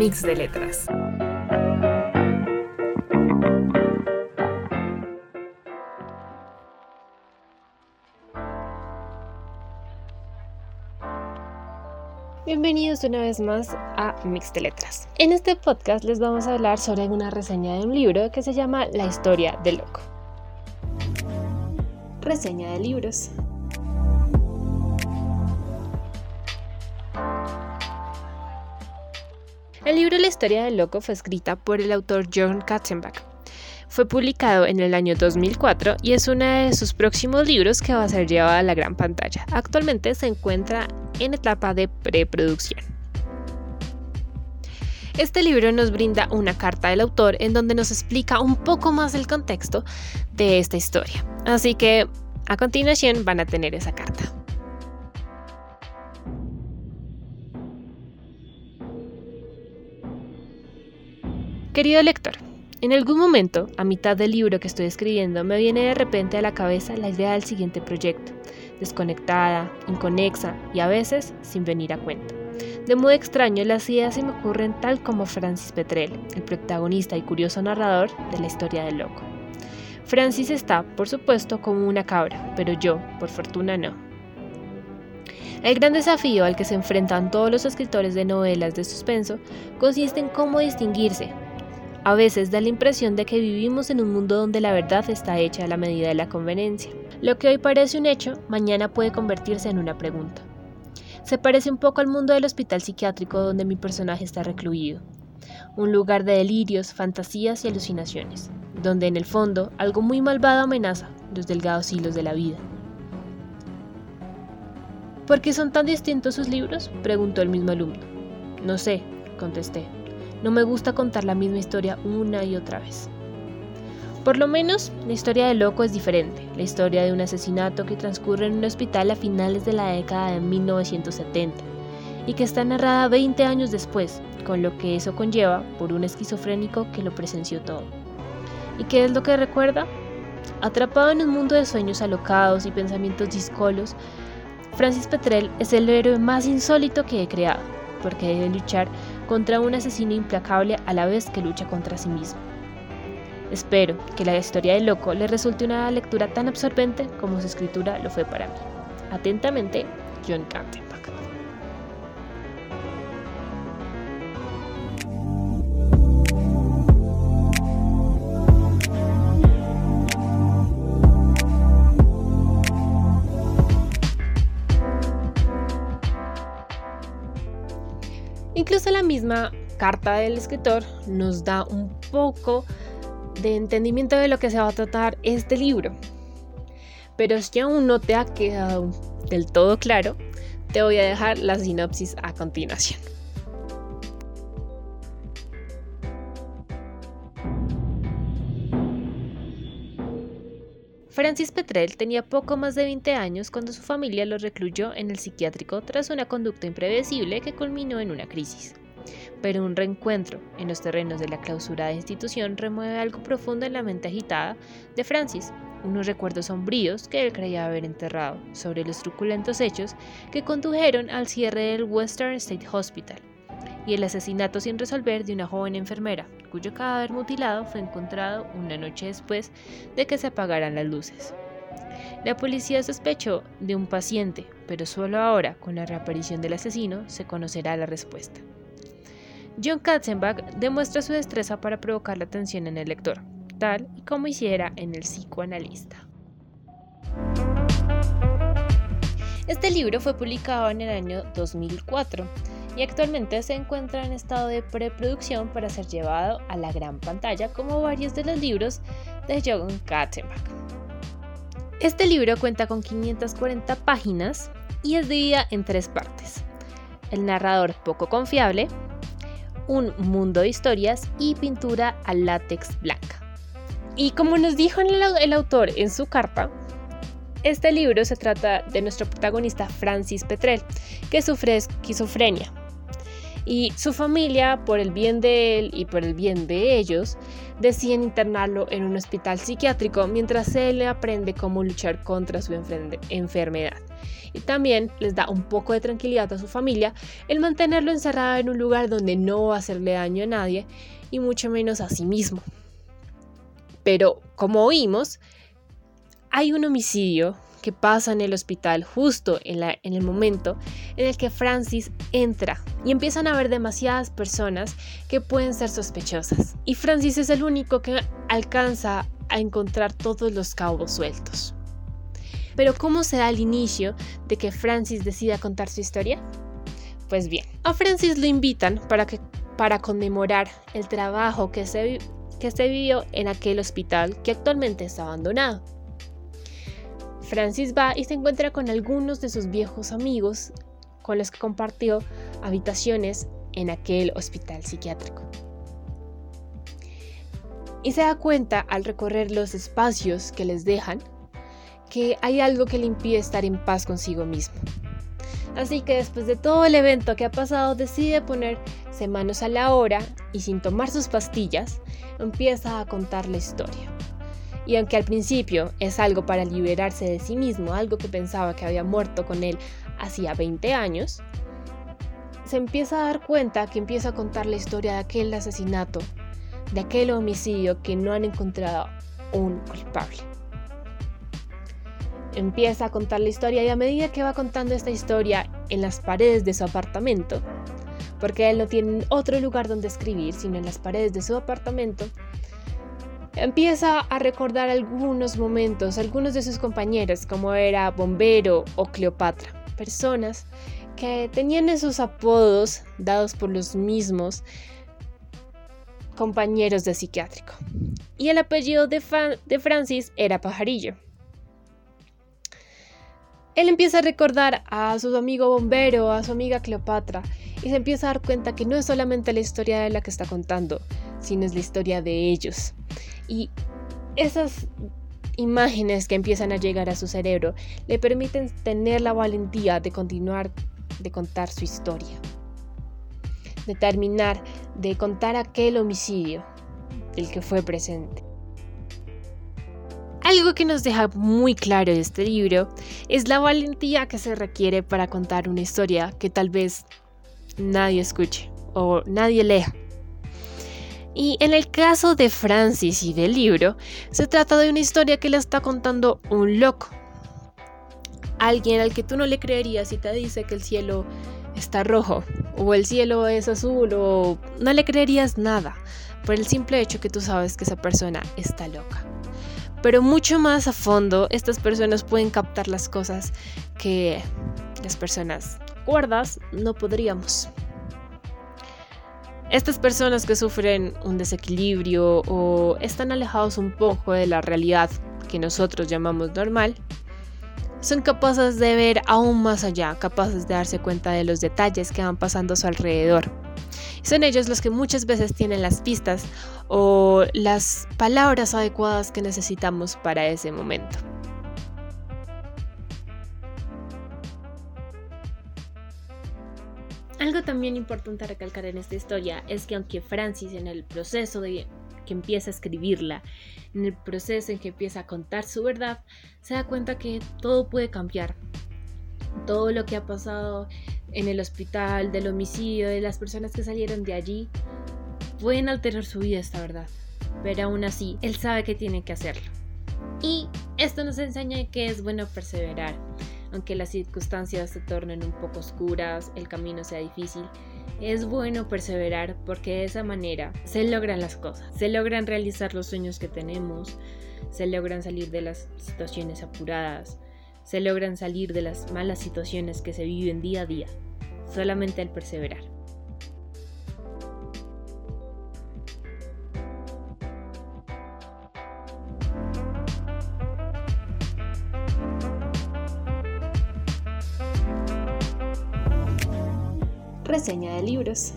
Mix de Letras. Bienvenidos una vez más a Mix de Letras. En este podcast les vamos a hablar sobre una reseña de un libro que se llama La historia del loco. Reseña de libros. El libro La historia del loco fue escrita por el autor John Katzenbach. Fue publicado en el año 2004 y es uno de sus próximos libros que va a ser llevado a la gran pantalla. Actualmente se encuentra en etapa de preproducción. Este libro nos brinda una carta del autor en donde nos explica un poco más el contexto de esta historia. Así que a continuación van a tener esa carta. Querido lector, en algún momento, a mitad del libro que estoy escribiendo, me viene de repente a la cabeza la idea del siguiente proyecto, desconectada, inconexa y a veces sin venir a cuenta. De modo extraño, las ideas se me ocurren tal como Francis Petrel, el protagonista y curioso narrador de la historia del loco. Francis está, por supuesto, como una cabra, pero yo, por fortuna, no. El gran desafío al que se enfrentan todos los escritores de novelas de suspenso consiste en cómo distinguirse, a veces da la impresión de que vivimos en un mundo donde la verdad está hecha a la medida de la conveniencia. Lo que hoy parece un hecho, mañana puede convertirse en una pregunta. Se parece un poco al mundo del hospital psiquiátrico donde mi personaje está recluido. Un lugar de delirios, fantasías y alucinaciones, donde en el fondo algo muy malvado amenaza los delgados hilos de la vida. ¿Por qué son tan distintos sus libros? preguntó el mismo alumno. No sé, contesté. No me gusta contar la misma historia una y otra vez. Por lo menos, la historia de Loco es diferente, la historia de un asesinato que transcurre en un hospital a finales de la década de 1970 y que está narrada 20 años después, con lo que eso conlleva por un esquizofrénico que lo presenció todo. ¿Y qué es lo que recuerda? Atrapado en un mundo de sueños alocados y pensamientos discolos, Francis Petrel es el héroe más insólito que he creado, porque debe luchar contra un asesino implacable a la vez que lucha contra sí mismo. Espero que la historia del loco le resulte una lectura tan absorbente como su escritura lo fue para mí. Atentamente, John Cantempak. Incluso la misma carta del escritor nos da un poco de entendimiento de lo que se va a tratar este libro. Pero si aún no te ha quedado del todo claro, te voy a dejar la sinopsis a continuación. Francis Petrel tenía poco más de 20 años cuando su familia lo recluyó en el psiquiátrico tras una conducta imprevisible que culminó en una crisis. Pero un reencuentro en los terrenos de la clausurada institución remueve algo profundo en la mente agitada de Francis, unos recuerdos sombríos que él creía haber enterrado sobre los truculentos hechos que condujeron al cierre del Western State Hospital y el asesinato sin resolver de una joven enfermera, cuyo cadáver mutilado fue encontrado una noche después de que se apagaran las luces. La policía sospechó de un paciente, pero solo ahora, con la reaparición del asesino, se conocerá la respuesta. John Katzenbach demuestra su destreza para provocar la atención en el lector, tal y como hiciera en el psicoanalista. Este libro fue publicado en el año 2004 y actualmente se encuentra en estado de preproducción para ser llevado a la gran pantalla como varios de los libros de John Katzenbach. Este libro cuenta con 540 páginas y es dividida en tres partes. El narrador poco confiable, un mundo de historias y pintura a látex blanca. Y como nos dijo el, el autor en su carta, este libro se trata de nuestro protagonista Francis Petrel, que sufre esquizofrenia y su familia, por el bien de él y por el bien de ellos, deciden internarlo en un hospital psiquiátrico mientras él aprende cómo luchar contra su enfermedad. y también les da un poco de tranquilidad a su familia el mantenerlo encerrado en un lugar donde no va a hacerle daño a nadie y mucho menos a sí mismo. Pero como oímos, hay un homicidio que pasa en el hospital justo en, en, el momento en el que Francis entra y empiezan a haber demasiadas personas que pueden ser sospechosas. Y Francis es el único que alcanza a encontrar todos los cabos sueltos. Pero ¿cómo se da el inicio de que Francis decida contar su historia? Pues bien, a Francis lo invitan para, que, para conmemorar el trabajo que se, que se vivió en aquel hospital que actualmente está abandonado. Francis va y se encuentra con algunos de sus viejos amigos con los que compartió habitaciones en aquel hospital psiquiátrico. Y se da cuenta al recorrer los espacios que les dejan que hay algo que le impide estar en paz consigo mismo. Así que después de todo el evento que ha pasado decide ponerse manos a la obra y sin tomar sus pastillas empieza a contar la historia. Y aunque al principio es algo para liberarse de sí mismo, algo que pensaba que había muerto con él hacía 20 años, se empieza a dar cuenta que empieza a contar la historia de aquel asesinato, de aquel homicidio que no han encontrado un culpable. Empieza a contar la historia y a medida que va contando esta historia en las paredes de su apartamento, porque él no tiene otro lugar donde escribir, sino en las paredes de su apartamento, empieza a recordar algunos momentos, algunos de sus compañeros, como era Bombero o Cleopatra, personas que tenían esos apodos dados por los mismos compañeros de psiquiátrico. Y el apellido de, de Francis era Pajarillo. Él empieza a recordar a su amigo bombero, a su amiga Cleopatra, y se empieza a dar cuenta que no es solamente la historia de la que está contando, sino es la historia de ellos. Y esas imágenes que empiezan a llegar a su cerebro le permiten tener la valentía de continuar de contar su historia, de terminar de contar aquel homicidio del que fue presente. Algo que nos deja muy claro este libro es la valentía que se requiere para contar una historia que tal vez nadie escuche o nadie lea. Y en el caso de Francis y del libro, se trata de una historia que le está contando un loco. Alguien al que tú no le creerías si te dice que el cielo está rojo o el cielo es azul o no le creerías nada por el simple hecho que tú sabes que esa persona está loca. Pero mucho más a fondo, estas personas pueden captar las cosas que las personas cuerdas no podríamos. Estas personas que sufren un desequilibrio o están alejados un poco de la realidad que nosotros llamamos normal, son capaces de ver aún más allá, capaces de darse cuenta de los detalles que van pasando a su alrededor. Son ellos los que muchas veces tienen las pistas o las palabras adecuadas que necesitamos para ese momento. Algo también importante recalcar en esta historia es que aunque Francis en el proceso de que empieza a escribirla, en el proceso en que empieza a contar su verdad, se da cuenta que todo puede cambiar. Todo lo que ha pasado en el hospital, del homicidio, de las personas que salieron de allí, pueden alterar su vida, esta verdad. Pero aún así, él sabe que tiene que hacerlo. Y esto nos enseña que es bueno perseverar. Aunque las circunstancias se tornen un poco oscuras, el camino sea difícil, es bueno perseverar porque de esa manera se logran las cosas, se logran realizar los sueños que tenemos, se logran salir de las situaciones apuradas, se logran salir de las malas situaciones que se viven día a día, solamente al perseverar. Libros.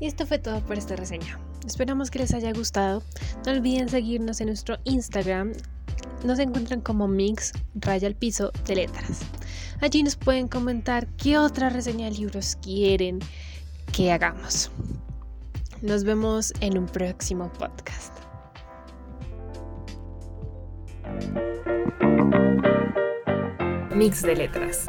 Y esto fue todo por esta reseña. Esperamos que les haya gustado. No olviden seguirnos en nuestro Instagram. Nos encuentran como Mix Raya al Piso de Letras. Allí nos pueden comentar qué otra reseña de libros quieren que hagamos. Nos vemos en un próximo podcast. Mix de letras.